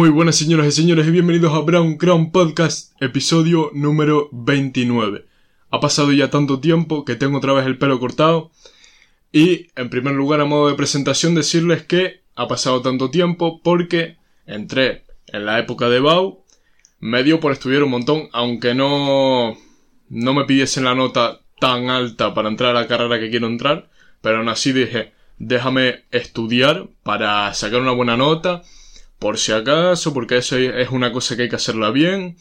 Muy buenas señoras y señores y bienvenidos a Brown Crown Podcast, episodio número 29. Ha pasado ya tanto tiempo que tengo otra vez el pelo cortado y en primer lugar a modo de presentación decirles que ha pasado tanto tiempo porque entré en la época de BAU, me dio por estudiar un montón, aunque no, no me pidiesen la nota tan alta para entrar a la carrera que quiero entrar, pero aún así dije, déjame estudiar para sacar una buena nota por si acaso, porque eso es una cosa que hay que hacerla bien.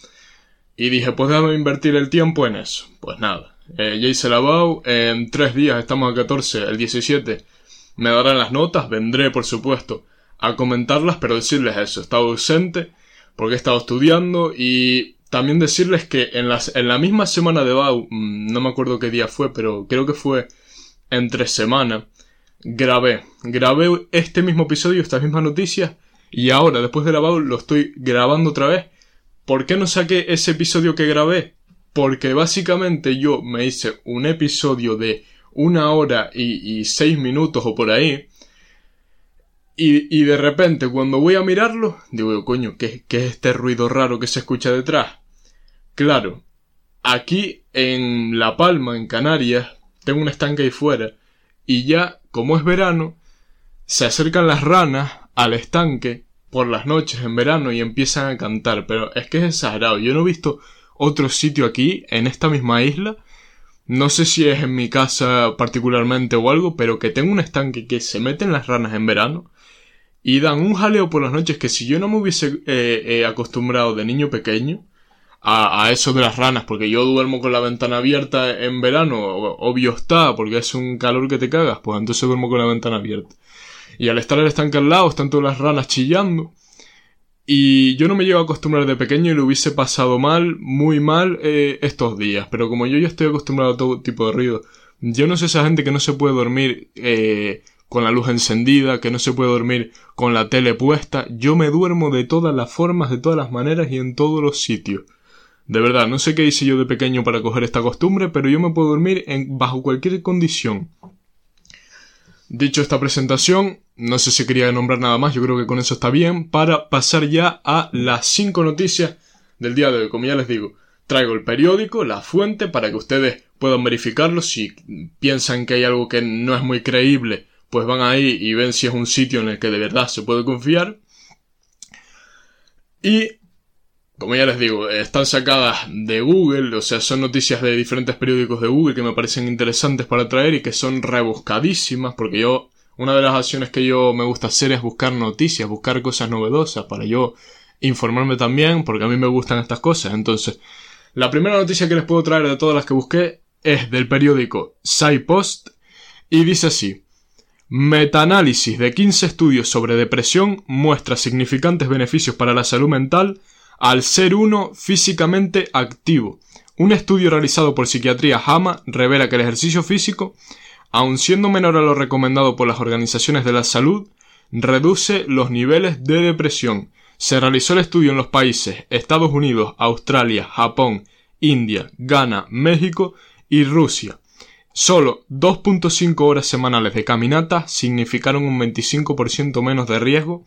Y dije, pues déjame invertir el tiempo en eso. Pues nada, eh, ya hice la BAU, en tres días, estamos a 14, el 17, me darán las notas, vendré por supuesto a comentarlas, pero decirles eso, he estado ausente porque he estado estudiando y también decirles que en, las, en la misma semana de BAU, mm, no me acuerdo qué día fue, pero creo que fue entre semana, grabé, grabé este mismo episodio, estas mismas noticias, y ahora, después de lavado, lo estoy grabando otra vez. ¿Por qué no saqué ese episodio que grabé? Porque básicamente yo me hice un episodio de una hora y, seis minutos o por ahí. Y, y, de repente, cuando voy a mirarlo, digo, coño, ¿qué, ¿qué es este ruido raro que se escucha detrás? Claro, aquí en La Palma, en Canarias, tengo un estanque ahí fuera. Y ya, como es verano, se acercan las ranas al estanque por las noches en verano y empiezan a cantar, pero es que es exagerado. Yo no he visto otro sitio aquí, en esta misma isla. No sé si es en mi casa particularmente o algo, pero que tengo un estanque que se meten las ranas en verano y dan un jaleo por las noches que si yo no me hubiese eh, eh, acostumbrado de niño pequeño a, a, eso de las ranas, porque yo duermo con la ventana abierta en verano, obvio está, porque es un calor que te cagas, pues entonces duermo con la ventana abierta. Y al estar el estanque al lado, están todas las ranas chillando. Y yo no me llevo a acostumbrar de pequeño y lo hubiese pasado mal, muy mal, eh, estos días. Pero como yo ya estoy acostumbrado a todo tipo de ruido, yo no sé esa gente que no se puede dormir eh, con la luz encendida, que no se puede dormir con la tele puesta. Yo me duermo de todas las formas, de todas las maneras y en todos los sitios. De verdad, no sé qué hice yo de pequeño para coger esta costumbre, pero yo me puedo dormir en, bajo cualquier condición. Dicho esta presentación, no sé si quería nombrar nada más, yo creo que con eso está bien, para pasar ya a las 5 noticias del día de hoy. Como ya les digo, traigo el periódico, la fuente, para que ustedes puedan verificarlo. Si piensan que hay algo que no es muy creíble, pues van ahí y ven si es un sitio en el que de verdad se puede confiar. Y como ya les digo, están sacadas de Google, o sea, son noticias de diferentes periódicos de Google que me parecen interesantes para traer y que son rebuscadísimas, porque yo, una de las acciones que yo me gusta hacer es buscar noticias, buscar cosas novedosas para yo informarme también, porque a mí me gustan estas cosas. Entonces, la primera noticia que les puedo traer de todas las que busqué es del periódico SciPost y dice así. Metaanálisis de 15 estudios sobre depresión muestra significantes beneficios para la salud mental al ser uno físicamente activo. Un estudio realizado por Psiquiatría JAMA revela que el ejercicio físico, aun siendo menor a lo recomendado por las organizaciones de la salud, reduce los niveles de depresión. Se realizó el estudio en los países Estados Unidos, Australia, Japón, India, Ghana, México y Rusia. Solo 2.5 horas semanales de caminata significaron un 25% menos de riesgo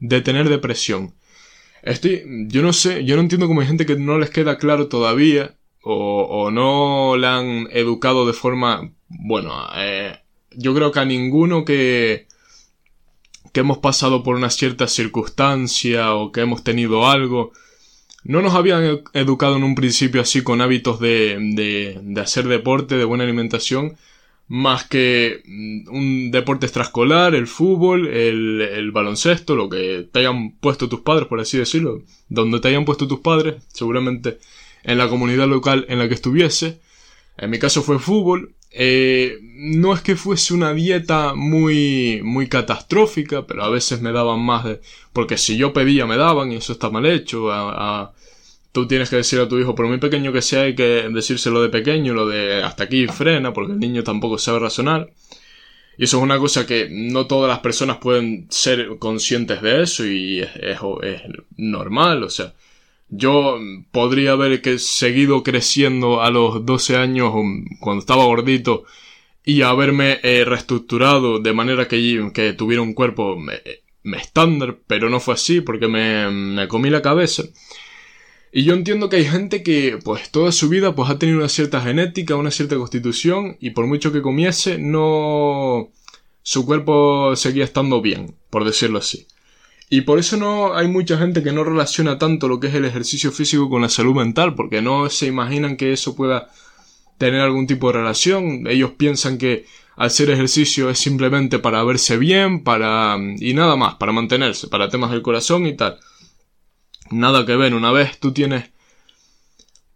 de tener depresión. Estoy, yo no sé, yo no entiendo cómo hay gente que no les queda claro todavía o, o no la han educado de forma, bueno, eh, yo creo que a ninguno que, que hemos pasado por una cierta circunstancia o que hemos tenido algo, no nos habían educado en un principio así con hábitos de, de, hacer deporte, de buena alimentación, más que mm, un deporte extraescolar, el fútbol, el, baloncesto, lo que te hayan puesto tus padres, por así decirlo, donde te hayan puesto tus padres, seguramente en la comunidad local en la que estuviese. En mi caso fue fútbol. Eh, no es que fuese una dieta muy, muy catastrófica, pero a veces me daban más de... Porque si yo pedía me daban y eso está mal hecho. A, tú tienes que decir a tu hijo, por muy pequeño que sea, hay que decírselo de pequeño, lo de hasta aquí frena, porque el niño tampoco sabe razonar. Y eso es una cosa que no todas las personas pueden ser conscientes de eso y es normal, o sea, yo podría haber que seguido creciendo a los 12 años cuando estaba gordito y haberme eh, reestructurado de manera que, tuviera un cuerpo eh, estándar, pero no fue así porque me, me comí la cabeza. Y yo entiendo que hay gente que, pues, toda su vida, pues, ha tenido una cierta genética, una cierta constitución, y por mucho que comiese, no... su cuerpo seguía estando bien, por decirlo así. Y por eso no hay mucha gente que no relaciona tanto lo que es el ejercicio físico con la salud mental, porque no se imaginan que eso pueda tener algún tipo de relación. Ellos piensan que hacer ejercicio es simplemente para verse bien, para... y nada más, para mantenerse, para temas del corazón y tal nada que ver. Una vez tú tienes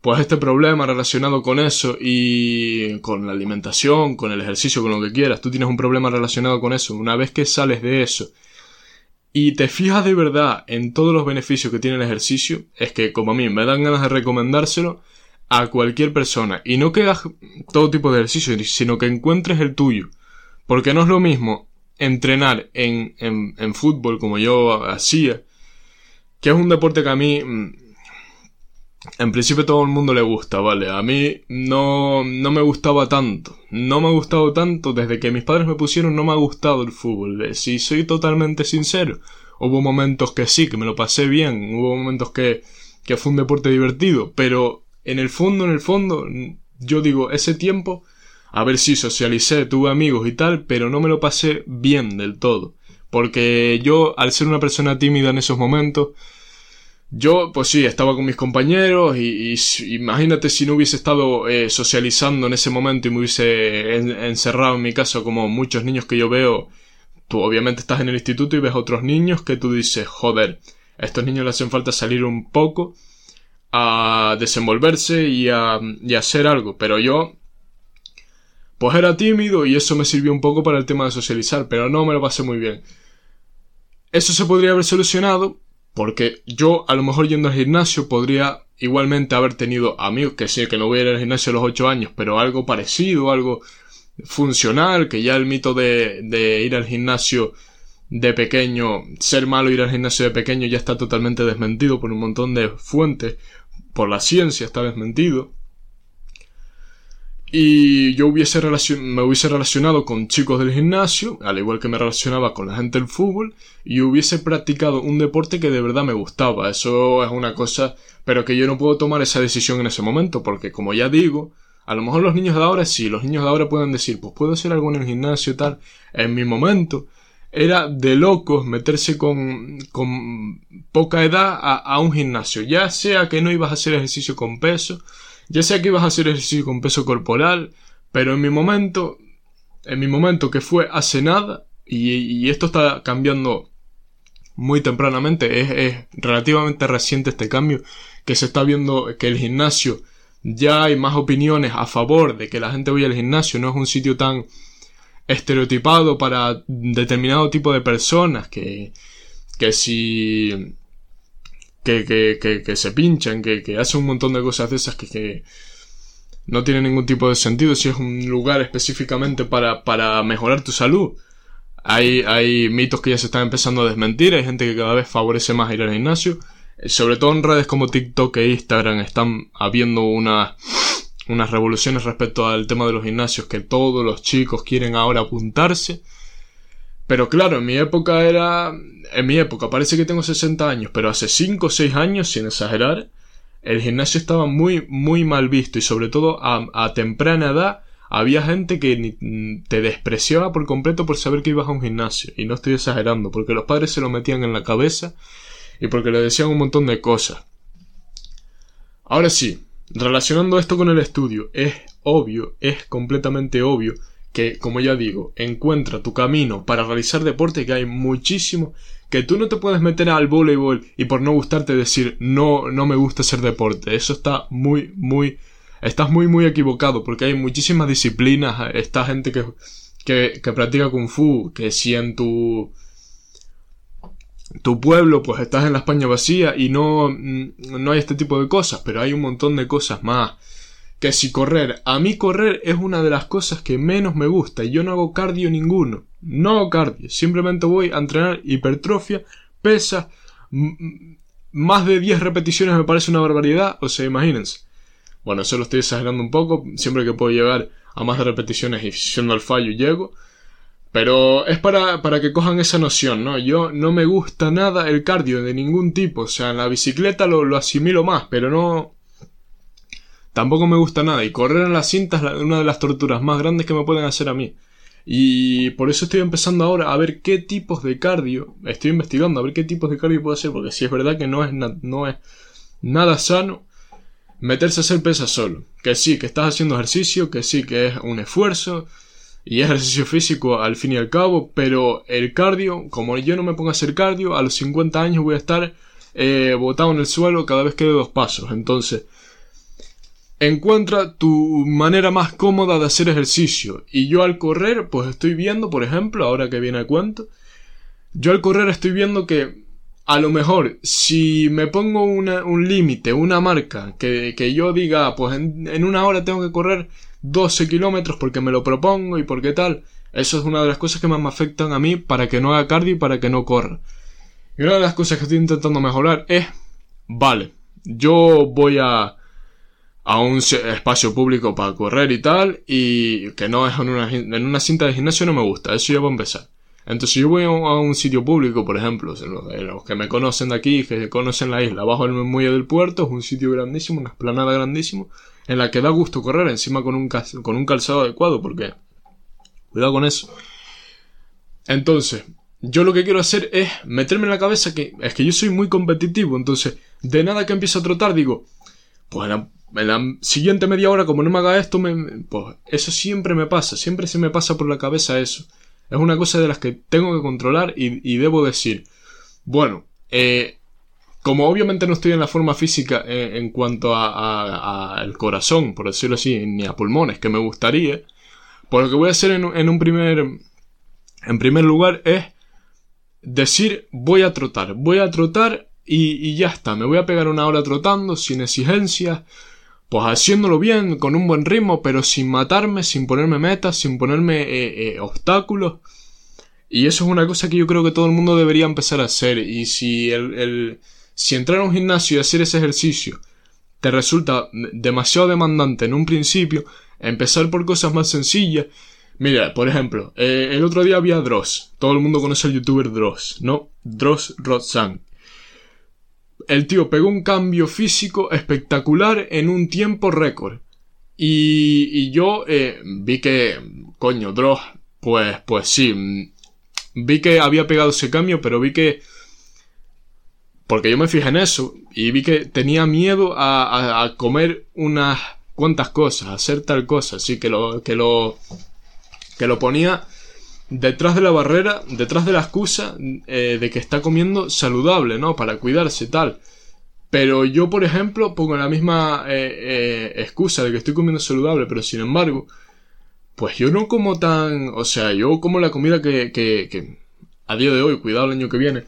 pues este problema relacionado con eso y con la alimentación, con el ejercicio, con lo que quieras, tú tienes un problema relacionado con eso. Una vez que sales de eso y te fijas de verdad en todos los beneficios que tiene el ejercicio, es que como a mí me dan ganas de recomendárselo a cualquier persona. Y no que hagas todo tipo de ejercicio, sino que encuentres el tuyo. Porque no es lo mismo entrenar en, en, en fútbol como yo hacía que es un deporte que a mí, mm, en principio todo el mundo le gusta, ¿vale? A mí no, no me gustaba tanto. No me ha gustado tanto desde que mis padres me pusieron, no me ha gustado el fútbol. Si soy totalmente sincero, hubo momentos que sí, que me lo pasé bien, hubo momentos que, que fue un deporte divertido, pero en el fondo, en el fondo, yo digo, ese tiempo, a ver si socialicé, tuve amigos y tal, pero no me lo pasé bien del todo. Porque yo, al ser una persona tímida en esos momentos, yo, pues sí, estaba con mis compañeros y, imagínate si no hubiese estado eh, socializando en ese momento y me hubiese encerrado en mi casa como muchos niños que yo veo. Tú obviamente estás en el instituto y ves a otros niños que tú dices, joder, a estos niños les hacen falta salir un poco a desenvolverse y a, y a hacer algo. Pero yo, pues era tímido y eso me sirvió un poco para el tema de socializar, pero no me lo pasé muy bien. Eso se podría haber solucionado porque yo a lo mejor yendo al gimnasio podría igualmente haber tenido amigos que sí, que no voy a ir al gimnasio a los 8 años, pero algo parecido, algo funcional, que ya el mito de, de ir al gimnasio de pequeño, ser malo ir al gimnasio de pequeño ya está totalmente desmentido por un montón de fuentes, por la ciencia está desmentido y yo hubiese me hubiese relacionado con chicos del gimnasio, al igual que me relacionaba con la gente del fútbol, y hubiese practicado un deporte que de verdad me gustaba. Eso es una cosa, pero que yo no puedo tomar esa decisión en ese momento, porque como ya digo, a lo mejor los niños de ahora sí, los niños de ahora pueden decir, pues puedo hacer algo en el gimnasio tal. En mi momento, era de locos meterse con, con poca edad a, a un gimnasio, ya sea que no ibas a hacer ejercicio con peso, ya sea que ibas a hacer ejercicio con peso corporal, pero en mi momento, en mi momento que fue hace nada, y, esto está cambiando muy tempranamente, es, es, relativamente reciente este cambio, que se está viendo que el gimnasio ya hay más opiniones a favor de que la gente vaya al gimnasio, no es un sitio tan estereotipado para determinado tipo de personas que, que si que, que, que, se pinchan, que, que hacen un montón de cosas de esas que, que no tienen ningún tipo de sentido si es un lugar específicamente para, para mejorar tu salud. Hay, hay mitos que ya se están empezando a desmentir, hay gente que cada vez favorece más ir al gimnasio. Sobre todo en redes como TikTok e Instagram están habiendo unas unas revoluciones respecto al tema de los gimnasios que todos los chicos quieren ahora apuntarse pero claro, en mi época era... En mi época, parece que tengo 60 años, pero hace 5 o 6 años, sin exagerar, el gimnasio estaba muy, muy mal visto y sobre todo a, temprana edad había gente que te despreciaba por completo por saber que ibas a un gimnasio. Y no estoy exagerando, porque los padres se lo metían en la cabeza y porque le decían un montón de cosas. Ahora sí, relacionando esto con el estudio, es obvio, es completamente obvio que, como ya digo, encuentra tu camino para realizar deporte, que hay muchísimo, que tú no te puedes meter al voleibol y por no gustarte decir no, no me gusta hacer deporte. Eso está muy, muy, estás muy, muy equivocado, porque hay muchísimas disciplinas, esta gente que, que, que practica kung fu, que si en tu, tu pueblo, pues estás en la España vacía y no, no hay este tipo de cosas, pero hay un montón de cosas más que si correr, a mí correr es una de las cosas que menos me gusta y yo no hago cardio ninguno, no hago cardio, simplemente voy a entrenar hipertrofia, pesa, más de 10 repeticiones me parece una barbaridad, o sea, imagínense. Bueno, eso lo estoy exagerando un poco, siempre que puedo llegar a más de repeticiones y siendo al fallo llego, Pero es para, para que cojan esa noción, ¿no? Yo no me gusta nada el cardio de ningún tipo. O sea, en la bicicleta lo, lo asimilo más, pero no. Tampoco me gusta nada. Y correr en la cinta es una de las torturas más grandes que me pueden hacer a mí. Y por eso estoy empezando ahora a ver qué tipos de cardio. Estoy investigando a ver qué tipos de cardio puedo hacer. Porque si es verdad que no es, no es nada sano meterse a hacer pesas solo. Que sí, que estás haciendo ejercicio, que sí, que es un esfuerzo y ejercicio físico al fin y al cabo, pero el cardio, como yo no me pongo a hacer cardio, a los 50 años voy a estar eh, botado en el suelo cada vez que doy dos pasos. Entonces, encuentra tu manera más cómoda de hacer ejercicio. Y yo al correr, pues estoy viendo, por ejemplo, ahora que viene el cuento, yo al correr estoy viendo que a lo mejor si me pongo un límite, una marca, que, yo diga, pues en una hora tengo que correr 12 kilómetros porque me lo propongo y porque tal. Eso es una de las cosas que más me afectan a mí para que no haga cardio y para que no corra. Y una de las cosas que estoy intentando mejorar es, vale, yo voy a, a un espacio público para correr y tal, y que no es en una, en una cinta de gimnasio no me gusta, eso ya va a empezar. Entonces yo voy a un, sitio público, por ejemplo, los, que me conocen de aquí, que conocen la isla, abajo del muelle del puerto, es un sitio grandísimo, una esplanada grandísimo, en la que da gusto correr encima con un, con un calzado adecuado, porque cuidado con eso. Entonces, yo lo que quiero hacer es meterme en la cabeza que es que yo soy muy competitivo, entonces de nada que empiezo a trotar digo, pues en la, siguiente media hora como no me haga esto, me, pues eso siempre me pasa, siempre se me pasa por la cabeza eso. Es una cosa de las que tengo que controlar y, debo decir, bueno, eh, como obviamente no estoy en la forma física eh, en, cuanto al corazón, por decirlo así, ni a pulmones, que me gustaría, pues lo que voy a hacer en, un primer, en primer lugar es decir voy a trotar, voy a trotar y, ya está, me voy a pegar una hora trotando sin exigencias, pues haciéndolo bien, con un buen ritmo, pero sin matarme, sin ponerme metas, sin ponerme eh, eh, obstáculos. Y eso es una cosa que yo creo que todo el mundo debería empezar a hacer. Y si el si entrar a un gimnasio y hacer ese ejercicio te resulta demasiado demandante en un principio, empezar por cosas más sencillas. Mira, por ejemplo, eh, el otro día había Dross. Todo el mundo conoce al youtuber Dross, ¿no? Dross Rodzang. El tío pegó un cambio físico espectacular en un tiempo récord. Y, y yo eh, vi que, coño, Dross, pues, pues sí, mm, vi que había pegado ese cambio, pero vi que porque yo me fijé en eso y vi que tenía miedo a, comer unas cuantas cosas, a hacer tal cosa, así que lo, que lo, que lo ponía detrás de la barrera, detrás de la excusa eh, de que está comiendo saludable, ¿no? Para cuidarse tal. Pero yo, por ejemplo, pongo la misma eh, eh, excusa de que estoy comiendo saludable, pero sin embargo, pues yo no como tan, o sea, yo como la comida que, que, que a día de hoy, cuidado el año que viene,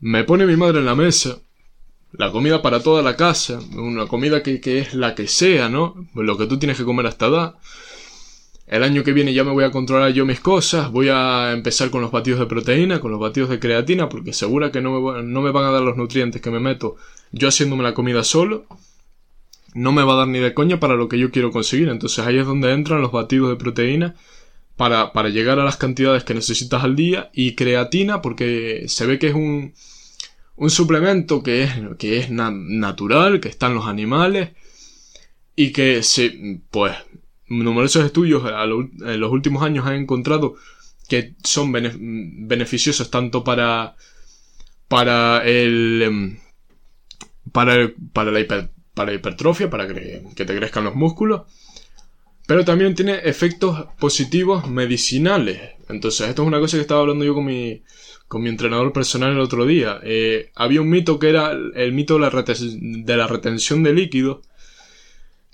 me pone mi madre en la mesa, la comida para toda la casa, una comida que, es la que sea, ¿no? Lo que tú tienes que comer hasta edad. El año que viene ya me voy a controlar yo mis cosas, voy a empezar con los batidos de proteína, con los batidos de creatina, porque segura que no me, no me van a dar los nutrientes que me meto yo haciéndome la comida solo. No me va a dar ni de coña para lo que yo quiero conseguir. Entonces ahí es donde entran los batidos de proteína para, para llegar a las cantidades que necesitas al día y creatina porque se ve que es un, un suplemento que es, que es natural, que está en los animales y que se, pues, numerosos estudios en los últimos años han encontrado que son beneficiosos tanto para, para el, em, para, para, la para hipertrofia, para que, que te crezcan los músculos, pero también tiene efectos positivos medicinales. Entonces, esto es una cosa que estaba hablando yo con mi, con mi entrenador personal el otro día. Eh, había un mito que era el mito de la, de la retención de líquidos.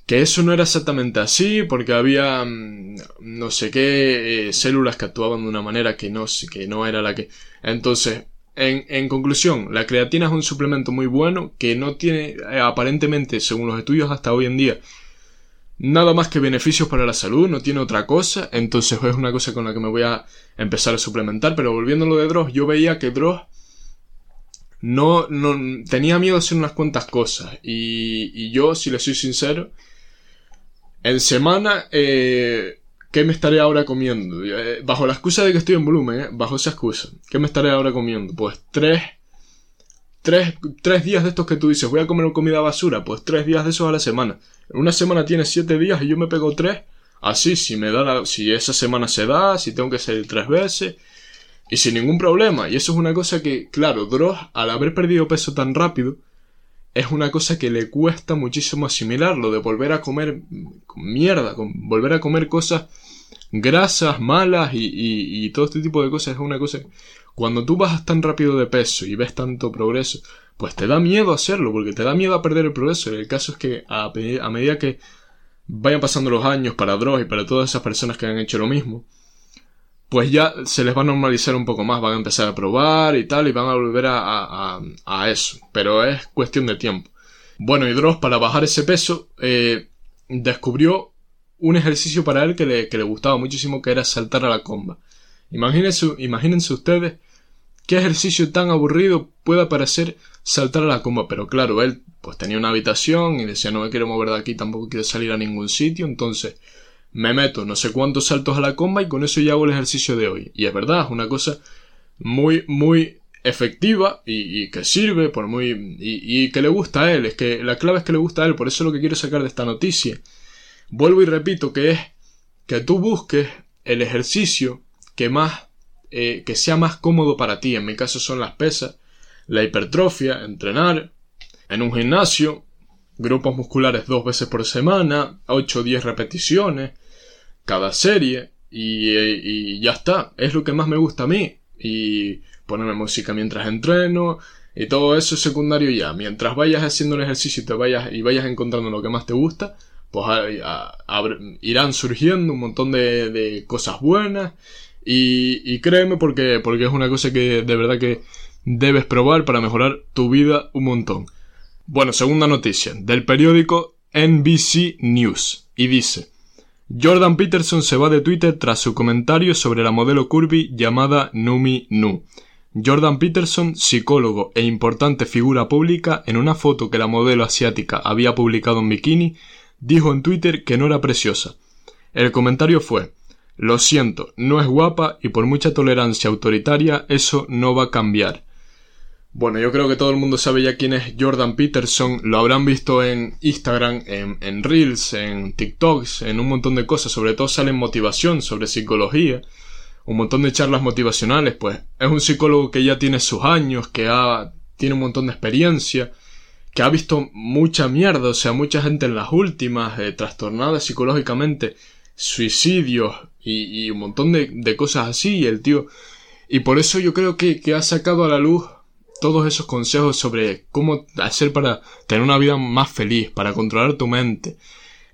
Que eso no era exactamente así, porque había mm, no sé qué eh, células que actuaban de una manera que no, que no era la que. Entonces, en, en, conclusión, la creatina es un suplemento muy bueno que no tiene, eh, aparentemente, según los estudios hasta hoy en día, nada más que beneficios para la salud, no tiene otra cosa, entonces es una cosa con la que me voy a empezar a suplementar, pero volviendo a lo de Dross, yo veía que Dross no, no tenía miedo de hacer unas cuantas cosas y, y yo, si le soy sincero, en semana eh, ¿qué me estaré ahora comiendo? Eh, bajo la excusa de que estoy en volumen, ¿eh? bajo esa excusa, ¿qué me estaré ahora comiendo? Pues tres, tres, tres días de estos que tú dices, voy a comer comida basura, pues tres días de esos a la semana. Una semana tiene siete días y yo me pego tres, así, si me da la, si esa semana se da, si tengo que salir tres veces, y sin ningún problema. Y eso es una cosa que, claro, Dross, al haber perdido peso tan rápido, es una cosa que le cuesta muchísimo asimilarlo, de volver a comer mierda, volver a comer cosas grasas, malas y, todo este tipo de cosas. Es una cosa... Cuando tú bajas tan rápido de peso y ves tanto progreso, pues te da miedo hacerlo, porque te da miedo a perder el progreso. El caso es que a, a medida que vayan pasando los años para Dross y para todas esas personas que han hecho lo mismo, pues ya se les va a normalizar un poco más, van a empezar a probar y tal, y van a volver a, a, eso, pero es cuestión de tiempo. Bueno, y Dross, para bajar ese peso, eh, descubrió un ejercicio para él que le, gustaba muchísimo, que era saltar a la comba. Imagínense, imagínense ustedes qué ejercicio tan aburrido puede parecer saltar a la comba, pero claro, él pues tenía una habitación y decía no me quiero mover de aquí, tampoco quiero salir a ningún sitio, entonces me meto no sé cuántos saltos a la comba y con eso ya hago el ejercicio de hoy. Y es verdad, es una cosa muy, muy efectiva y, que sirve por muy y, que le gusta a él es que la clave es que le gusta a él por eso es lo que quiero sacar de esta noticia vuelvo y repito que es que tú busques el ejercicio que más eh, que sea más cómodo para ti en mi caso son las pesas la hipertrofia entrenar en un gimnasio grupos musculares dos veces por semana 8 o 10 repeticiones cada serie y, ya está. Es lo que más me gusta a mí. Y ponerme música mientras entreno y todo eso es secundario ya. Mientras vayas haciendo el ejercicio y te vayas y vayas encontrando lo que más te gusta, pues irán surgiendo un montón de, cosas buenas y, créeme porque, porque es una cosa que de verdad que debes probar para mejorar tu vida un montón. Bueno, segunda noticia del periódico NBC News y dice Jordan Peterson se va de Twitter tras su comentario sobre la modelo curvy llamada Numi Nu. Jordan Peterson, psicólogo e importante figura pública, en una foto que la modelo asiática había publicado en bikini, dijo en Twitter que no era preciosa. El comentario fue Lo siento, no es guapa y por mucha tolerancia autoritaria eso no va a cambiar. Bueno, yo creo que todo el mundo sabe ya quién es Jordan Peterson, lo habrán visto en Instagram, en, Reels, en TikToks, en un montón de cosas, sobre todo sale en motivación, sobre psicología, un montón de charlas motivacionales, pues. Es un psicólogo que ya tiene sus años, que ha, tiene un montón de experiencia, que ha visto mucha mierda, o sea, mucha gente en las últimas, eh, trastornada psicológicamente, suicidios y, un montón de, cosas así, y el tío... Y por eso yo creo que, que ha sacado a la luz todos esos consejos sobre cómo hacer para tener una vida más feliz, para controlar tu mente.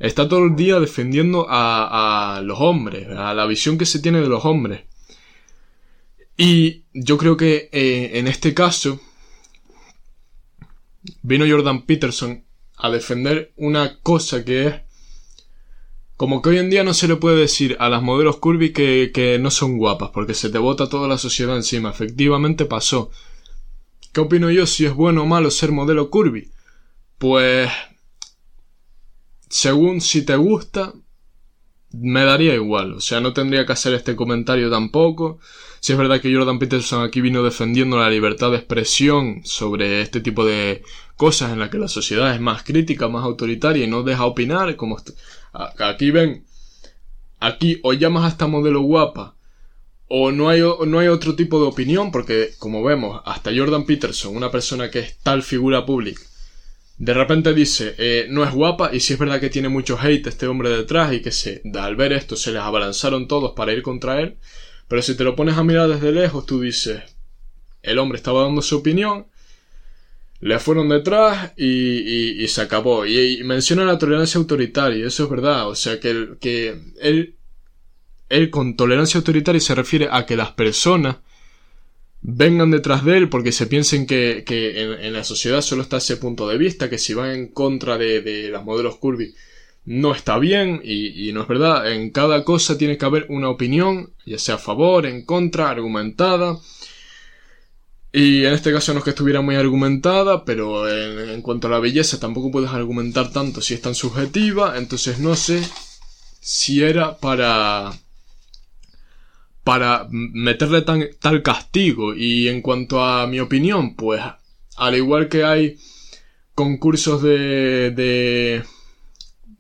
Está todo el día defendiendo a, los hombres, a la visión que se tiene de los hombres. Y yo creo que eh, en este caso vino Jordan Peterson a defender una cosa que es como que hoy en día no se le puede decir a las modelos curvy que, que no son guapas, porque se te bota toda la sociedad encima. Efectivamente pasó. ¿Qué opino yo si es bueno o malo ser modelo curvy? Pues... Según si te gusta, me daría igual. O sea, no tendría que hacer este comentario tampoco. Si es verdad que Jordan Peterson aquí vino defendiendo la libertad de expresión sobre este tipo de cosas en las que la sociedad es más crítica, más autoritaria y no deja opinar, como aquí ven, aquí o llamas a esta modelo guapa o no hay, no hay otro tipo de opinión, porque como vemos, hasta Jordan Peterson, una persona que es tal figura pública, de repente dice, eh, no es guapa, y si es verdad que tiene mucho hate este hombre detrás, y que se, al ver esto se les abalanzaron todos para ir contra él, pero si te lo pones a mirar desde lejos, tú dices, el hombre estaba dando su opinión, le fueron detrás y, y, se acabó. Y, menciona la tolerancia autoritaria, y eso es verdad, o sea que, que él él con tolerancia autoritaria se refiere a que las personas vengan detrás de él porque se piensen que, en, la sociedad solo está ese punto de vista, que si van en contra de, de las modelos curvy no está bien y, no es verdad. En cada cosa tiene que haber una opinión, ya sea a favor, en contra, argumentada. Y en este caso no es que estuviera muy argumentada, pero en cuanto a la belleza tampoco puedes argumentar tanto si es tan subjetiva, entonces no sé si era para para meterle tal castigo. Y en cuanto a mi opinión, pues al igual que hay concursos de, de,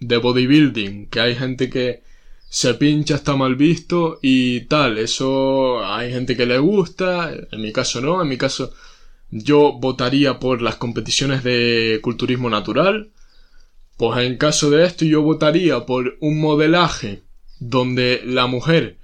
de bodybuilding, que hay gente que se pincha, está mal visto y tal, eso hay gente que le gusta, en mi caso no, en mi caso yo votaría por las competiciones de culturismo natural, pues en caso de esto yo votaría por un modelaje donde la mujer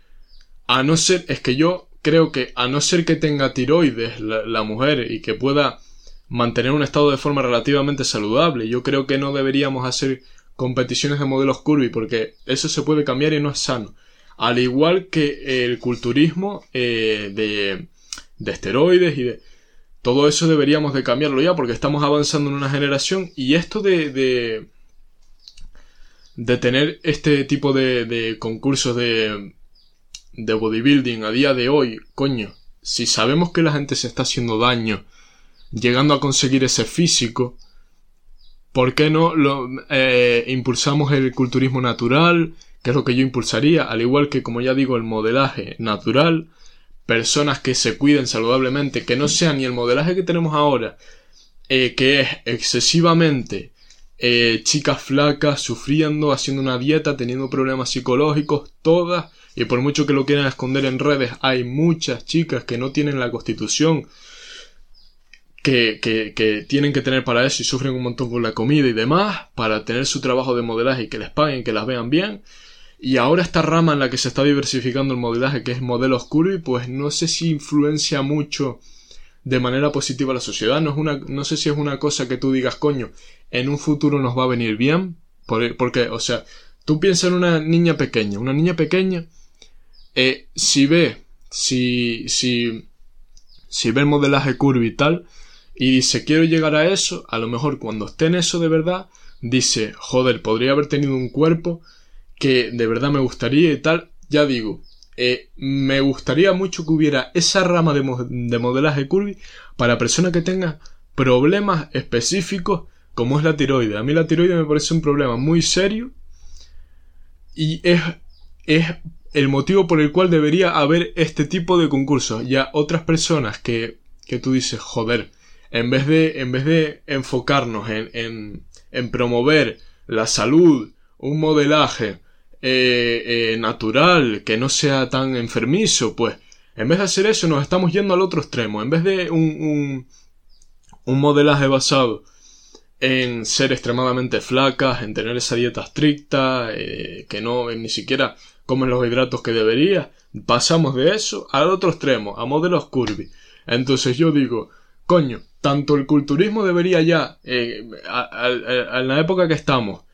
a no ser, es que yo creo que a no ser que tenga tiroides la, mujer y que pueda mantener un estado de forma relativamente saludable, yo creo que no deberíamos hacer competiciones de modelos curvy porque eso se puede cambiar y no es sano. Al igual que el culturismo eh, de, de esteroides y de... Todo eso deberíamos de cambiarlo ya porque estamos avanzando en una generación y esto de, de, de tener este tipo de, de concursos de, de bodybuilding a día de hoy, coño, si sabemos que la gente se está haciendo daño llegando a conseguir ese físico, ¿por qué no lo, eh, impulsamos el culturismo natural? Que es lo que yo impulsaría, al igual que, como ya digo, el modelaje natural, personas que se cuiden saludablemente, que no sea ni el modelaje que tenemos ahora, eh, que es excesivamente eh, chicas flacas sufriendo, haciendo una dieta, teniendo problemas psicológicos, todas y por mucho que lo quieran esconder en redes, hay muchas chicas que no tienen la constitución que, que, tienen que tener para eso y sufren un montón con la comida y demás, para tener su trabajo de modelaje y que les paguen, que las vean bien. Y ahora esta rama en la que se está diversificando el modelaje, que es modelo oscuro, y pues no sé si influencia mucho de manera positiva la sociedad. No, es una, no sé si es una cosa que tú digas, coño, en un futuro nos va a venir bien. Porque, o sea, tú piensas en una niña pequeña. Una niña pequeña eh, si ve, si, si, si ve el modelaje curvy y tal, y dice quiero llegar a eso, a lo mejor cuando esté en eso de verdad, dice, joder, podría haber tenido un cuerpo que de verdad me gustaría y tal, ya digo, eh, me gustaría mucho que hubiera esa rama de, de modelaje curvy para personas que tengan problemas específicos como es la tiroide. A mí la tiroide me parece un problema muy serio y es, es el motivo por el cual debería haber este tipo de concursos. Ya otras personas que, que tú dices, joder, en vez de, en vez de enfocarnos en, en, en promover la salud, un modelaje eh, eh, natural, que no sea tan enfermizo, pues, en vez de hacer eso nos estamos yendo al otro extremo. En vez de un, un, un modelaje basado en ser extremadamente flacas, en tener esa dieta estricta, eh, que no ni siquiera comen los hidratos que debería. Pasamos de eso al otro extremo, a modelos curvy. Entonces yo digo, coño, tanto el culturismo debería ya, eh, en la época que estamos,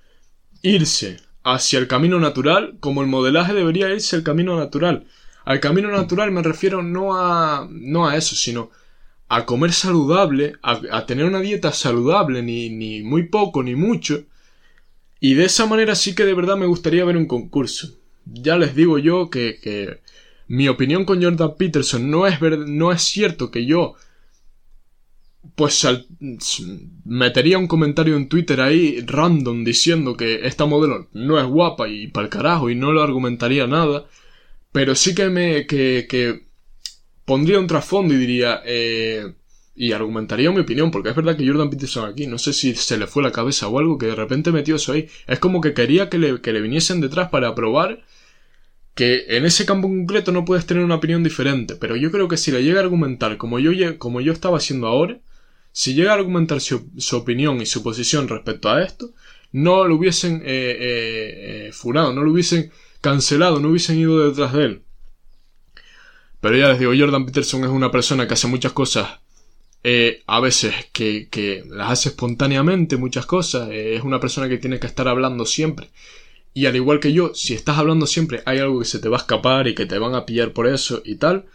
irse hacia el camino natural, como el modelaje debería irse al camino natural. Al camino natural me refiero no a, no a eso, sino a comer saludable, a, a tener una dieta saludable, ni, ni muy poco ni mucho. Y de esa manera sí que de verdad me gustaría ver un concurso ya les digo yo que, que mi opinión con Jordan Peterson no es, no es cierto que yo pues metería un comentario en Twitter ahí random diciendo que esta modelo no es guapa y para el carajo y no lo argumentaría nada, pero sí que me que, que pondría un trasfondo y diría eh, y argumentaría mi opinión, porque es verdad que Jordan Peterson aquí, no sé si se le fue la cabeza o algo, que de repente metió eso ahí. Es como que quería que le, que le viniesen detrás para probar que en ese campo concreto no puedes tener una opinión diferente, pero yo creo que si le llega a argumentar como yo, como yo estaba haciendo ahora, si llega a argumentar su, opinión y su posición respecto a esto, no lo hubiesen eh, eh, eh, furado, no lo hubiesen cancelado, no hubiesen ido detrás de él. Pero ya les digo, Jordan Peterson es una persona que hace muchas cosas eh, a veces que, que, las hace espontáneamente muchas cosas, eh, es una persona que tiene que estar hablando siempre. Y al igual que yo, si estás hablando siempre hay algo que se te va a escapar y que te van a pillar por eso y tal.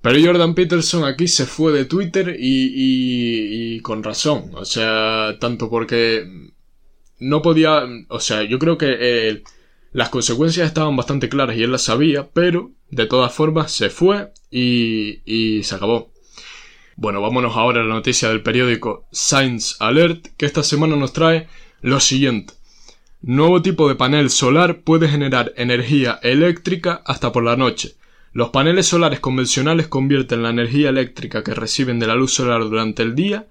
Pero Jordan Peterson aquí se fue de Twitter y, con razón. O sea, tanto porque no podía... O sea, yo creo que eh, las consecuencias estaban bastante claras y él las sabía, pero de todas formas se fue y se acabó. Bueno, vámonos ahora a la noticia del periódico Science Alert, que esta semana nos trae lo siguiente. Nuevo tipo de panel solar puede generar energía eléctrica hasta por la noche. Los paneles solares convencionales convierten la energía eléctrica que reciben de la luz solar durante el día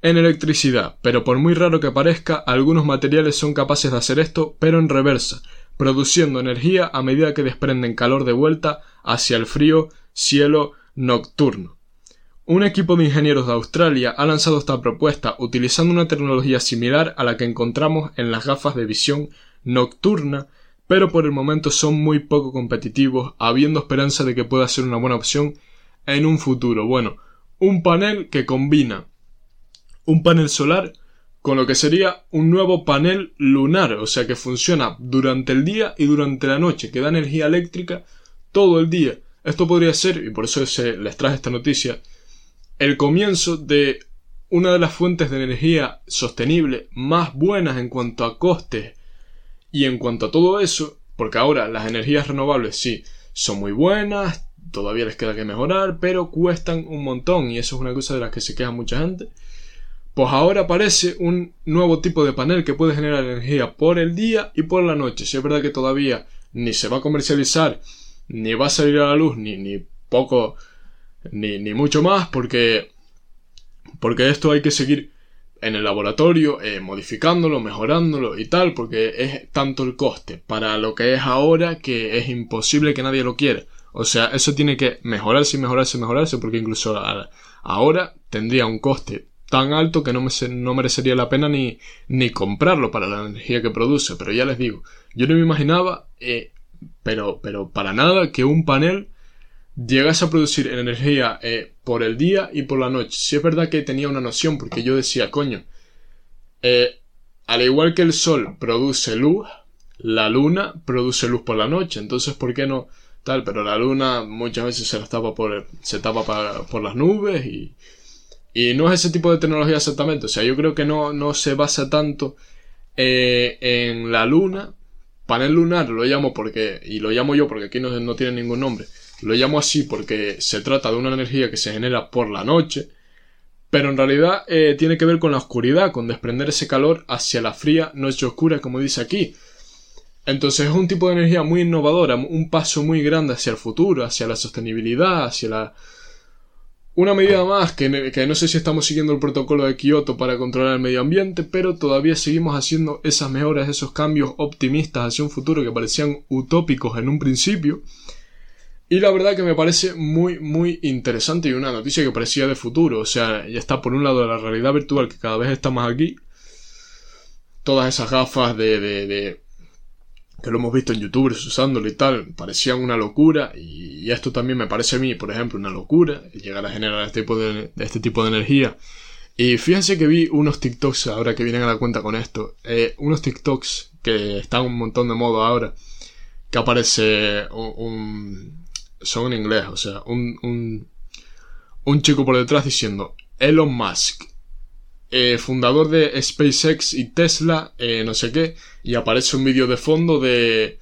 en electricidad, pero por muy raro que parezca, algunos materiales son capaces de hacer esto, pero en reversa, produciendo energía a medida que desprenden calor de vuelta hacia el frío cielo nocturno. Un equipo de ingenieros de Australia ha lanzado esta propuesta utilizando una tecnología similar a la que encontramos en las gafas de visión nocturna, pero por el momento son muy poco competitivos, habiendo esperanza de que pueda ser una buena opción en un futuro. Bueno, un panel que combina un panel solar con lo que sería un nuevo panel lunar, o sea que funciona durante el día y durante la noche, que da energía eléctrica todo el día. Esto podría ser, y por eso les traje esta noticia, el comienzo de una de las fuentes de energía sostenible más buenas en cuanto a costes y en cuanto a todo eso, porque ahora las energías renovables sí son muy buenas, todavía les queda que mejorar, pero cuestan un montón y eso es una cosa de las que se queja mucha gente. Pues ahora aparece un nuevo tipo de panel que puede generar energía por el día y por la noche. Si es verdad que todavía ni se va a comercializar, ni va a salir a la luz, ni, ni poco ni, ni mucho más, porque, porque esto hay que seguir en el laboratorio, eh, modificándolo, mejorándolo y tal, porque es tanto el coste para lo que es ahora que es imposible que nadie lo quiera. O sea, eso tiene que mejorarse, mejorarse, mejorarse, porque incluso ahora tendría un coste tan alto que no, me, no merecería la pena ni, ni comprarlo para la energía que produce. Pero ya les digo, yo no me imaginaba, eh, pero, pero para nada, que un panel llegas a producir energía eh, por el día y por la noche. Si es verdad que tenía una noción, porque yo decía, coño, eh, al igual que el sol produce luz, la luna produce luz por la noche, entonces ¿por qué no tal? Pero la luna muchas veces se tapa por, se tapa por las nubes y, y no es ese tipo de tecnología exactamente. O sea, yo creo que no, no se basa tanto eh, en la luna. Panel lunar lo llamo porque, y lo llamo yo porque aquí no, no tiene ningún nombre lo llamo así porque se trata de una energía que se genera por la noche, pero en realidad eh, tiene que ver con la oscuridad, con desprender ese calor hacia la fría noche oscura, como dice aquí. Entonces es un tipo de energía muy innovadora, un paso muy grande hacia el futuro, hacia la sostenibilidad, hacia la... Una medida más que, que no sé si estamos siguiendo el protocolo de Kioto para controlar el medio ambiente, pero todavía seguimos haciendo esas mejoras, esos cambios optimistas hacia un futuro que parecían utópicos en un principio. Y la verdad que me parece muy, muy interesante y una noticia que parecía de futuro. O sea, ya está por un lado la realidad virtual que cada vez está más aquí. Todas esas gafas de, que lo hemos visto en youtubers usándolo y tal, parecían una locura. Y, esto también me parece a mí, por ejemplo, una locura. Llegar a generar este tipo de, este tipo de energía. Y fíjense que vi unos TikToks ahora que vienen a la cuenta con esto. Eh, unos TikToks que están un montón de modo ahora. Que aparece un son en inglés, o sea, un, un, un chico por detrás diciendo Elon Musk, eh, fundador de SpaceX y Tesla, eh, no sé qué, y aparece un vídeo de fondo de,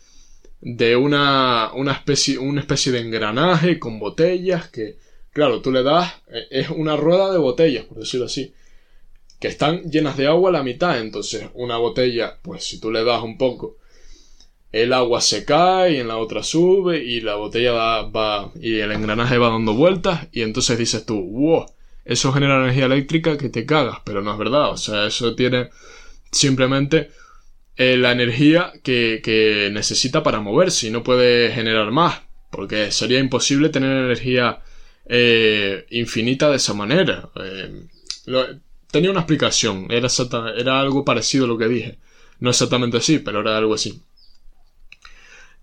de una, una, especie, especie de engranaje con botellas que, claro, tú le das, eh, es una rueda de botellas, por decirlo así, que están llenas de agua a la mitad, entonces una botella, pues si tú le das un poco, el agua se cae y en la otra sube y la botella va, y el engranaje va dando vueltas y entonces dices tú, wow, eso genera energía eléctrica que te cagas, pero no es verdad, o sea, eso tiene simplemente eh, la energía que, que, necesita para moverse y no puede generar más, porque sería imposible tener energía eh, infinita de esa manera. Eh, tenía una explicación, era, era algo parecido a lo que dije, no exactamente así, pero era algo así.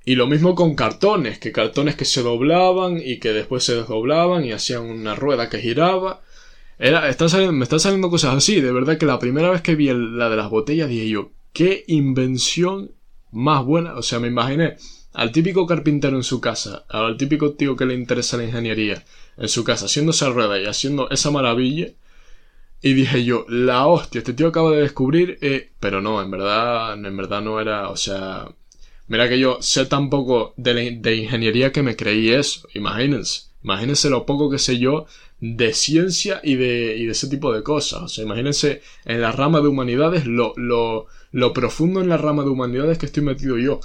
Y lo mismo con cartones, que cartones que se doblaban y que después se desdoblaban y hacían una rueda que giraba. Era, saliendo, me están saliendo cosas así. De verdad que la primera vez que vi la de las botellas dije yo, qué invención más buena. O sea, me imaginé al típico carpintero en su casa, al típico tío que le interesa la ingeniería en su casa, haciendo esa rueda y haciendo esa maravilla. Y dije yo, la hostia, este tío acaba de descubrir, eh, pero no, en verdad, en verdad no era, o sea, Mira que yo sé tan poco de, ingeniería que me creí eso, imagínense. Imagínense lo poco que sé yo de ciencia y de, y de ese tipo de cosas. O sea, imagínense en la rama de humanidades lo, lo, lo profundo en la rama de humanidades que estoy metido yo.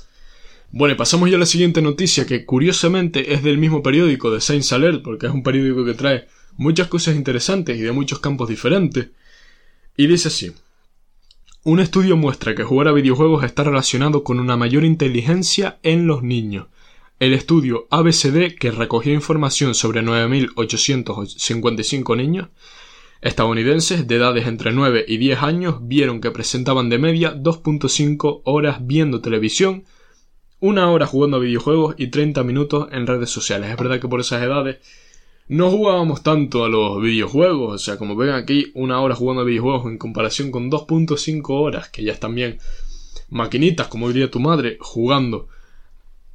Bueno, y pasamos ya a la siguiente noticia, que curiosamente es del mismo periódico de Saints Alert, porque es un periódico que trae muchas cosas interesantes y de muchos campos diferentes. Y dice así. Un estudio muestra que jugar a videojuegos está relacionado con una mayor inteligencia en los niños. El estudio ABCD, que recogió información sobre 9.855 niños estadounidenses de edades entre 9 y 10 años, vieron que presentaban de media 2.5 horas viendo televisión, una hora jugando a videojuegos y 30 minutos en redes sociales. Es verdad que por esas edades no jugábamos tanto a los videojuegos, o sea, como ven aquí, una hora jugando a videojuegos en comparación con 2.5 horas, que ya están bien. Maquinitas, como diría tu madre, jugando,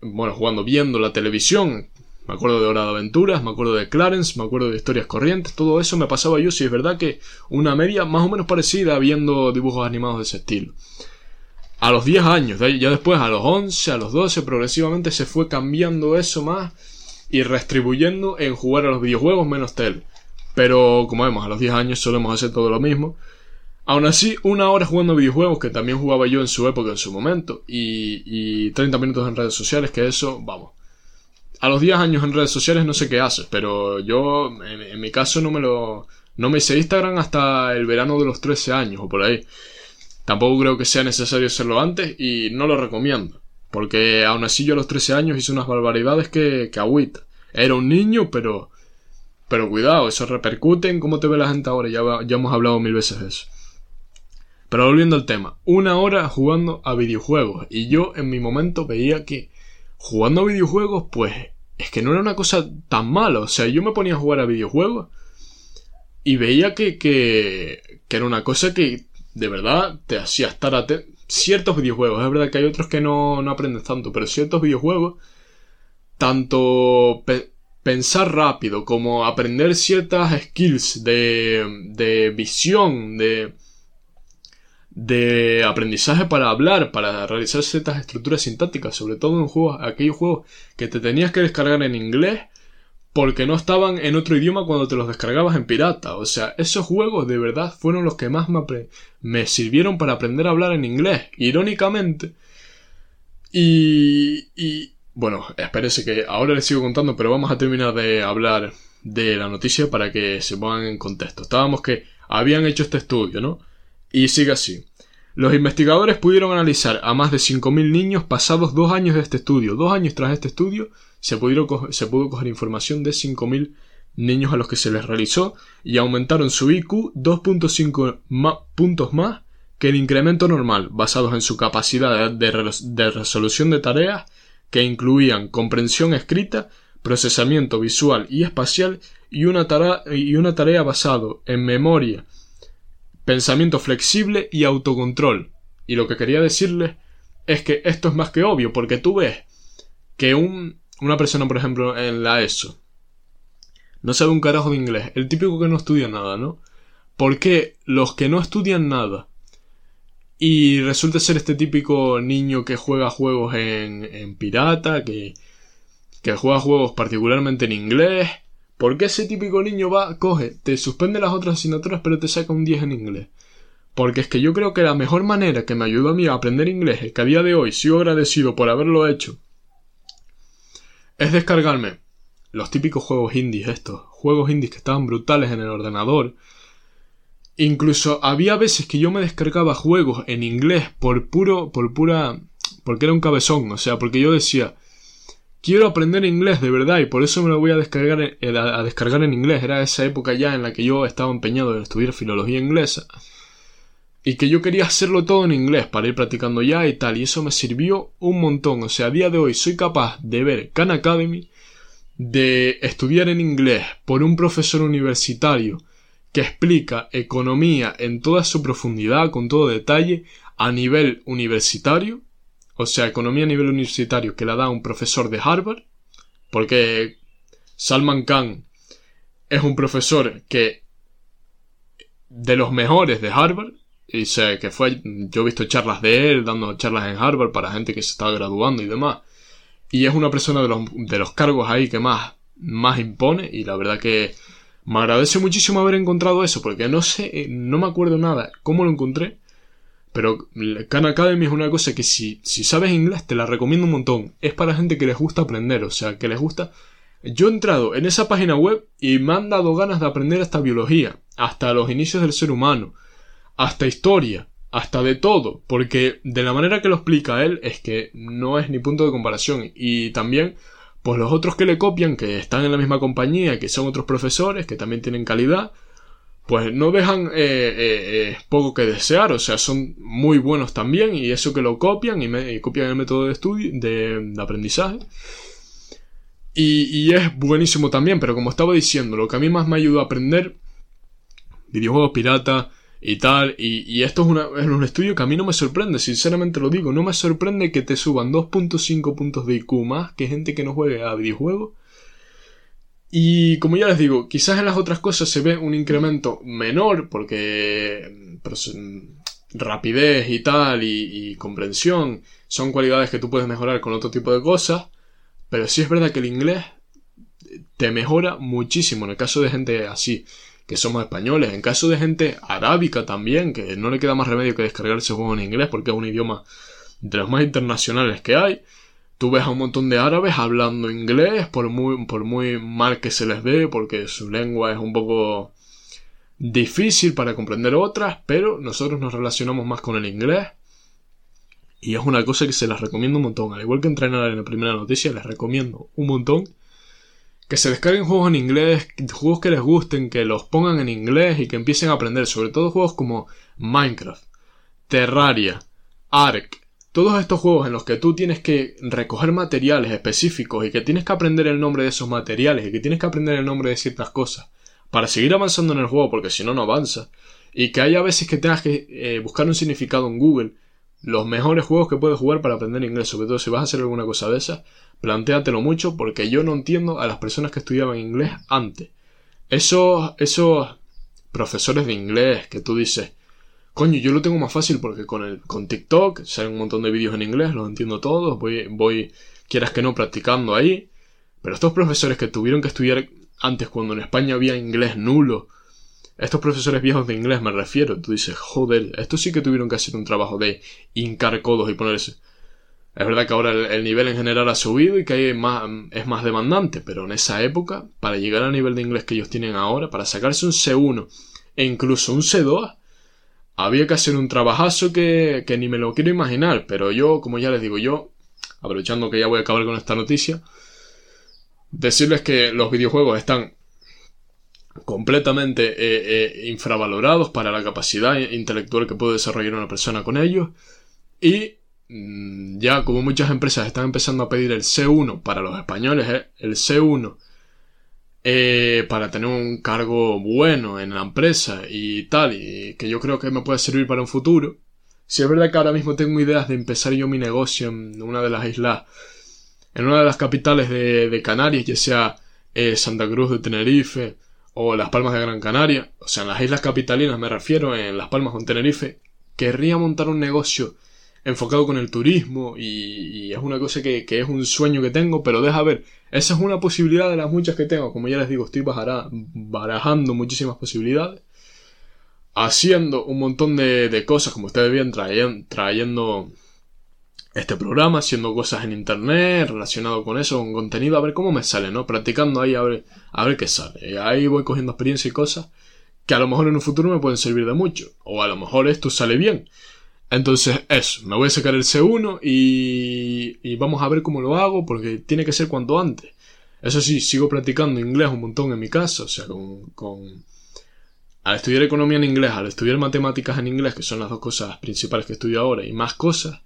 bueno, jugando, viendo la televisión. Me acuerdo de Hora de Aventuras, me acuerdo de Clarence, me acuerdo de Historias Corrientes, todo eso me pasaba yo, si es verdad que una media más o menos parecida viendo dibujos animados de ese estilo. A los 10 años, ya después a los 11, a los 12, progresivamente se fue cambiando eso más y restribuyendo en jugar a los videojuegos menos tele. Pero como vemos, a los 10 años solemos hacer todo lo mismo. Aún así, una hora jugando videojuegos, que también jugaba yo en su época, en su momento, y, y 30 minutos en redes sociales, que eso, vamos. A los 10 años en redes sociales no sé qué haces, pero yo, en, en mi caso, no me lo... No me hice Instagram hasta el verano de los 13 años, o por ahí. Tampoco creo que sea necesario hacerlo antes y no lo recomiendo. Porque aún así yo a los 13 años hice unas barbaridades que, que agüita. Era un niño, pero... Pero cuidado, eso repercute en cómo te ve la gente ahora. Ya, ya hemos hablado mil veces de eso. Pero volviendo al tema. Una hora jugando a videojuegos. Y yo en mi momento veía que jugando a videojuegos, pues... Es que no era una cosa tan mala. O sea, yo me ponía a jugar a videojuegos. Y veía que, que, que era una cosa que de verdad te hacía estar atento. Ciertos videojuegos, es verdad que hay otros que no, no aprendes tanto, pero ciertos videojuegos, tanto pensar rápido como aprender ciertas skills de, de visión, de, de aprendizaje para hablar, para realizar ciertas estructuras sintácticas, sobre todo en juegos, aquellos juegos que te tenías que descargar en inglés porque no estaban en otro idioma cuando te los descargabas en pirata. O sea, esos juegos de verdad fueron los que más me, sirvieron para aprender a hablar en inglés, irónicamente. Y, y bueno, espérese que ahora les sigo contando, pero vamos a terminar de hablar de la noticia para que se pongan en contexto. Estábamos que habían hecho este estudio, ¿no? Y sigue así. Los investigadores pudieron analizar a más de 5.000 niños pasados dos años de este estudio. Dos años tras este estudio se, se pudo coger información de 5.000 niños a los que se les realizó y aumentaron su IQ 2.5 puntos más que el incremento normal, basados en su capacidad de, resolución de tareas que incluían comprensión escrita, procesamiento visual y espacial y una tarea, y una tarea basado en memoria pensamiento flexible y autocontrol. Y lo que quería decirles es que esto es más que obvio, porque tú ves que un, una persona, por ejemplo, en la ESO, no sabe un carajo de inglés, el típico que no estudia nada, ¿no? ¿Por qué los que no estudian nada y resulta ser este típico niño que juega juegos en, en pirata, que, que juega juegos particularmente en inglés, ¿Por qué ese típico niño va, coge, te suspende las otras asignaturas pero te saca un 10 en inglés? Porque es que yo creo que la mejor manera que me ayudó a mí a aprender inglés, que a día de hoy sigo agradecido por haberlo hecho, es descargarme los típicos juegos indies estos, juegos indies que estaban brutales en el ordenador. Incluso había veces que yo me descargaba juegos en inglés por puro, por pura, porque era un cabezón, o sea, porque yo decía, quiero aprender inglés de verdad y por eso me lo voy a descargar, en, a, descargar en inglés. Era esa época ya en la que yo estaba empeñado en estudiar filología inglesa y que yo quería hacerlo todo en inglés para ir practicando ya y tal. Y eso me sirvió un montón. O sea, a día de hoy soy capaz de ver Khan Academy, de estudiar en inglés por un profesor universitario que explica economía en toda su profundidad, con todo detalle, a nivel universitario o sea, economía a nivel universitario, que la da un profesor de Harvard, porque Salman Khan es un profesor que de los mejores de Harvard, y sé que fue, yo he visto charlas de él, dando charlas en Harvard para gente que se está graduando y demás, y es una persona de los, de los cargos ahí que más más impone y la verdad que me agradece muchísimo haber encontrado eso porque no sé, no me acuerdo nada cómo lo encontré, pero Khan Academy es una cosa que si, si sabes inglés te la recomiendo un montón. Es para gente que les gusta aprender, o sea, que les gusta... Yo he entrado en esa página web y me han dado ganas de aprender hasta biología, hasta los inicios del ser humano, hasta historia, hasta de todo, porque de la manera que lo explica él es que no es ni punto de comparación. Y también, pues los otros que le copian, que están en la misma compañía, que son otros profesores, que también tienen calidad, pues no dejan eh, eh, eh, poco que desear, o sea, son muy buenos también y eso que lo copian y, copian el método de estudio, de, aprendizaje. Y, es buenísimo también, pero como estaba diciendo, lo que a mí más me ayudó a aprender, videojuegos pirata y tal, y, esto es, es un estudio que a mí no me sorprende, sinceramente lo digo, no me sorprende que te suban 2.5 puntos de IQ más que gente que no juegue a videojuegos. Y como ya les digo, quizás en las otras cosas se ve un incremento menor porque rapidez y tal y, comprensión son cualidades que tú puedes mejorar con otro tipo de cosas, pero sí es verdad que el inglés te mejora muchísimo en el caso de gente así, que somos españoles, en caso de gente arábica también, que no le queda más remedio que descargarse juego en inglés porque es un idioma de los más internacionales que hay. Tú ves a un montón de árabes hablando inglés, por muy, por muy mal que se les ve, porque su lengua es un poco difícil para comprender otras, pero nosotros nos relacionamos más con el inglés. Y es una cosa que se las recomiendo un montón. Al igual que entrenar en la primera noticia, les recomiendo un montón que se descarguen juegos en inglés, juegos que les gusten, que los pongan en inglés y que empiecen a aprender, sobre todo juegos como Minecraft, Terraria, Ark, todos estos juegos en los que tú tienes que recoger materiales específicos y que tienes que aprender el nombre de esos materiales y que tienes que aprender el nombre de ciertas cosas para seguir avanzando en el juego porque si no no avanza. Y que haya veces que tengas que eh, buscar un significado en Google los mejores juegos que puedes jugar para aprender inglés sobre todo si vas a hacer alguna cosa de esas plantéatelo mucho porque yo no entiendo a las personas que estudiaban inglés antes esos esos profesores de inglés que tú dices Coño, yo lo tengo más fácil porque con el con TikTok salen un montón de vídeos en inglés, los entiendo todos, voy, voy, quieras que no, practicando ahí. Pero estos profesores que tuvieron que estudiar antes cuando en España había inglés nulo, estos profesores viejos de inglés me refiero, tú dices, joder, estos sí que tuvieron que hacer un trabajo de hincar codos y ponerse. Es verdad que ahora el, nivel en general ha subido y que hay más, es más demandante, pero en esa época, para llegar al nivel de inglés que ellos tienen ahora, para sacarse un C1 e incluso un C2, había que hacer un trabajazo que, que ni me lo quiero imaginar, pero yo, como ya les digo, yo, aprovechando que ya voy a acabar con esta noticia, decirles que los videojuegos están completamente eh, eh, infravalorados para la capacidad intelectual que puede desarrollar una persona con ellos y mm, ya como muchas empresas están empezando a pedir el C1 para los españoles, eh, el C1 eh, para tener un cargo bueno en la empresa y tal, y que yo creo que me puede servir para un futuro. Si es verdad que ahora mismo tengo ideas de empezar yo mi negocio en una de las islas, en una de las capitales de, Canarias, ya sea Santa Cruz de Tenerife o Las Palmas de Gran Canaria, o sea, en las islas capitalinas me refiero, en Las Palmas o en Tenerife, querría montar un negocio enfocado con el turismo y, es una cosa que, es un sueño que tengo, pero deja ver, esa es una posibilidad de las muchas que tengo, como ya les digo, estoy barajando muchísimas posibilidades, haciendo un montón de, cosas, como ustedes ven, trayendo, este programa, haciendo cosas en internet relacionado con eso, con contenido, a ver cómo me sale, ¿no? Practicando ahí a ver, a ver qué sale. Ahí voy cogiendo experiencia y cosas que a lo mejor en un futuro me pueden servir de mucho, o a lo mejor esto sale bien. Entonces, eso, me voy a sacar el C1 y, y vamos a ver cómo lo hago porque tiene que ser cuanto antes. Eso sí, sigo practicando inglés un montón en mi casa, o sea, con, con... Al estudiar economía en inglés, al estudiar matemáticas en inglés, que son las dos cosas principales que estudio ahora, y más cosas,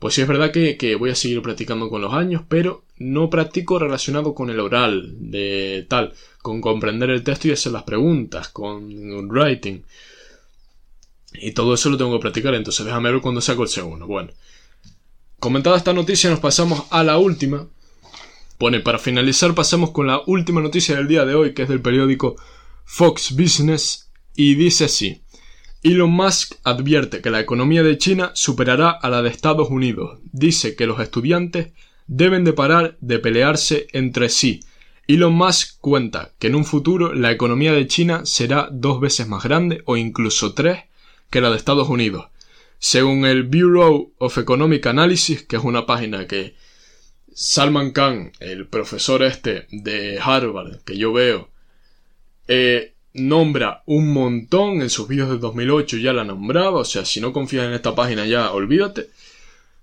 pues sí es verdad que, que, voy a seguir practicando con los años, pero no practico relacionado con el oral, de tal, con comprender el texto y hacer las preguntas, con writing. Y todo eso lo tengo que practicar, entonces déjame ver cuando saco el segundo. Bueno, comentada esta noticia, nos pasamos a la última. Pone, para finalizar, pasamos con la última noticia del día de hoy, que es del periódico Fox Business, y dice así. Elon Musk advierte que la economía de China superará a la de Estados Unidos. Dice que los estudiantes deben de parar de pelearse entre sí Elon Musk cuenta que en un futuro la economía de China será dos veces más grande o incluso tres que la de Estados Unidos. Según el Bureau of Economic Analysis, que es una página que Salman Khan, el profesor este de Harvard, que yo veo, eh, nombra un montón en sus vídeos de 2008 ya la nombraba, o sea, si no confías en esta página ya olvídate.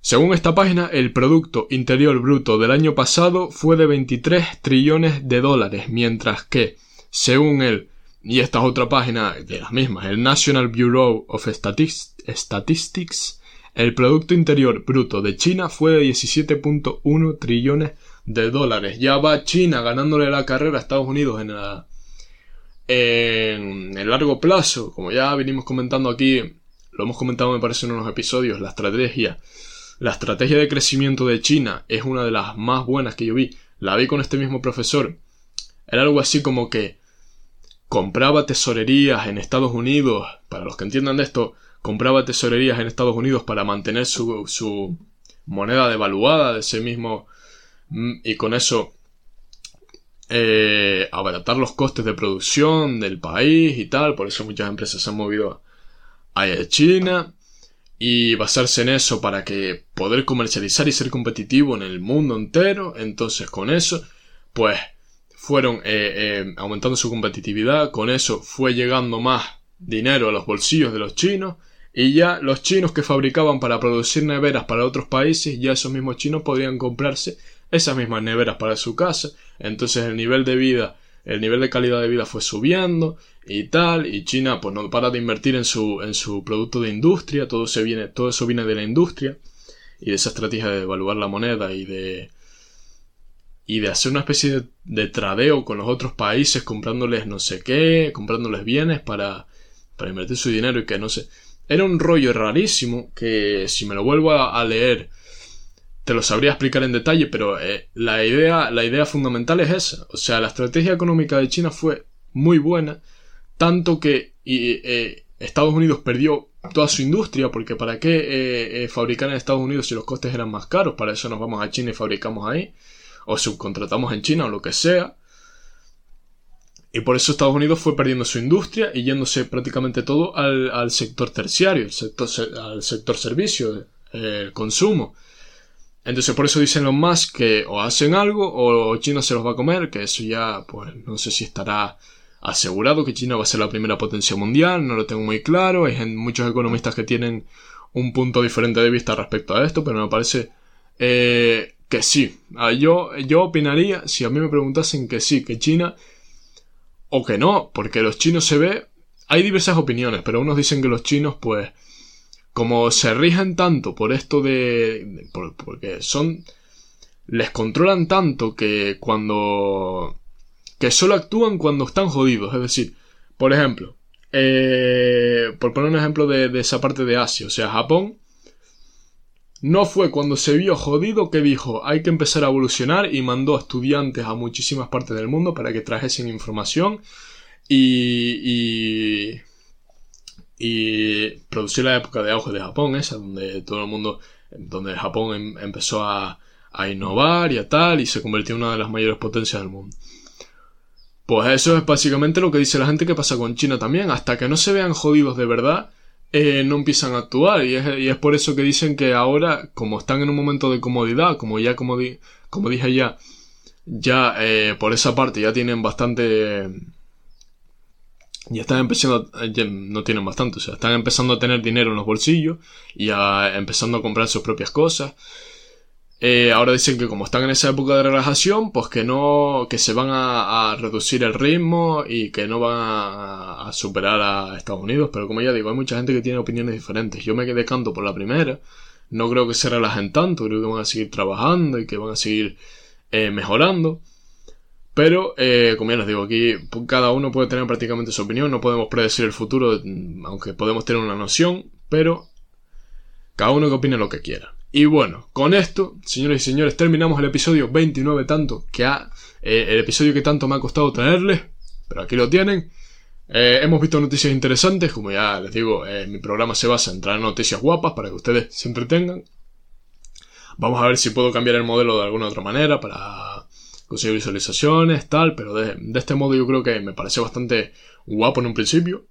Según esta página, el Producto Interior Bruto del año pasado fue de 23 trillones de dólares, mientras que, según el, y esta es otra página de las mismas, el National Bureau of Statistics, el Producto Interior Bruto de China fue de 17.1 trillones de dólares. Ya va China ganándole la carrera a Estados Unidos en la en el largo plazo, como ya venimos comentando aquí, lo hemos comentado me parece en unos episodios, la estrategia, la estrategia de crecimiento de China es una de las más buenas que yo vi. La vi con este mismo profesor. Era algo así como que compraba tesorerías en Estados Unidos, para los que entiendan de esto, compraba tesorerías en Estados Unidos para mantener su, su moneda devaluada de ese mismo mm, y con eso eh, abaratar los costes de producción del país y tal, por eso muchas empresas se han movido a China y basarse en eso para que poder comercializar y ser competitivo en el mundo entero, entonces con eso, pues fueron eh, eh, aumentando su competitividad, con eso fue llegando más dinero a los bolsillos de los chinos y ya los chinos que fabricaban para producir neveras para otros países, ya esos mismos chinos podrían comprarse esas mismas neveras para su casa, entonces el nivel de vida, el nivel de calidad de vida fue subiendo y tal, y China pues no para de invertir en su, en su producto de industria, todo, se viene, todo eso viene de la industria y de esa estrategia de devaluar la moneda y de y de hacer una especie de, de, tradeo con los otros países comprándoles no sé qué, comprándoles bienes para, para invertir su dinero y que no sé. Era un rollo rarísimo que si me lo vuelvo a leer te lo sabría explicar en detalle, pero eh, la, idea, la idea fundamental es esa. O sea, la estrategia económica de China fue muy buena, tanto que eh, Estados Unidos perdió toda su industria, porque ¿para qué eh, fabricar en Estados Unidos si los costes eran más caros? Para eso nos vamos a China y fabricamos ahí, o subcontratamos en China o lo que sea. Y por eso Estados Unidos fue perdiendo su industria y yéndose prácticamente todo al, sector terciario, al sector servicio, el consumo. Entonces por eso dicen los más que o hacen algo o China se los va a comer, que eso ya pues no sé si estará asegurado que China va a ser la primera potencia mundial, no lo tengo muy claro, hay muchos economistas que tienen un punto diferente de vista respecto a esto, pero me parece eh, que sí. Ah, yo, yo opinaría, si a mí me preguntasen que sí, que China o que no, porque los chinos se ve, hay diversas opiniones, pero unos dicen que los chinos pues como se rigen tanto por esto de... porque son... les controlan tanto que cuando... que solo actúan cuando están jodidos. Es decir, por ejemplo, eh, por poner un ejemplo de, de esa parte de Asia, o sea, Japón, no fue cuando se vio jodido que dijo hay que empezar a evolucionar y mandó estudiantes a muchísimas partes del mundo para que trajesen información y, y, y producir la época de auge de Japón, esa, donde todo el mundo, donde Japón em, empezó a, innovar y a tal, y se convirtió en una de las mayores potencias del mundo. Pues eso es básicamente lo que dice la gente que pasa con China también. Hasta que no se vean jodidos de verdad, eh, no empiezan a actuar. Y es, y es, por eso que dicen que ahora, como están en un momento de comodidad, como ya como, di, como dije ya, ya eh, por esa parte ya tienen bastante ya están empezando, ya no tienen bastante, o sea, están empezando a tener dinero en los bolsillos y a, empezando a comprar sus propias cosas. Eh, ahora dicen que como están en esa época de relajación, pues que no, que se van a, reducir el ritmo y que no van a, superar a Estados Unidos, pero como ya digo, hay mucha gente que tiene opiniones diferentes. Yo me quedé canto por la primera, no creo que se relajen tanto, creo que van a seguir trabajando y que van a seguir eh, mejorando. Pero, eh, como ya les digo, aquí cada uno puede tener prácticamente su opinión, no podemos predecir el futuro, aunque podemos tener una noción, pero cada uno que opine lo que quiera. Y bueno, con esto, señores y señores, terminamos el episodio 29 tanto que ha, eh, el episodio que tanto me ha costado traerles, pero aquí lo tienen. Eh, hemos visto noticias interesantes, como ya les digo, mi programa se basa en traer noticias guapas para que ustedes se entretengan. Vamos a ver si puedo cambiar el modelo de alguna otra manera para consigue visualizaciones, tal, pero de, de este modo yo creo que me pareció bastante guapo en un principio.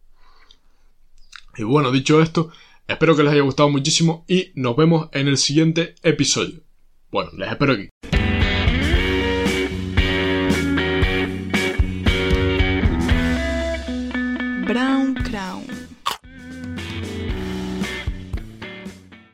Y bueno, dicho esto, espero que les haya gustado muchísimo y nos vemos en el siguiente episodio. Bueno, les espero aquí. Brown.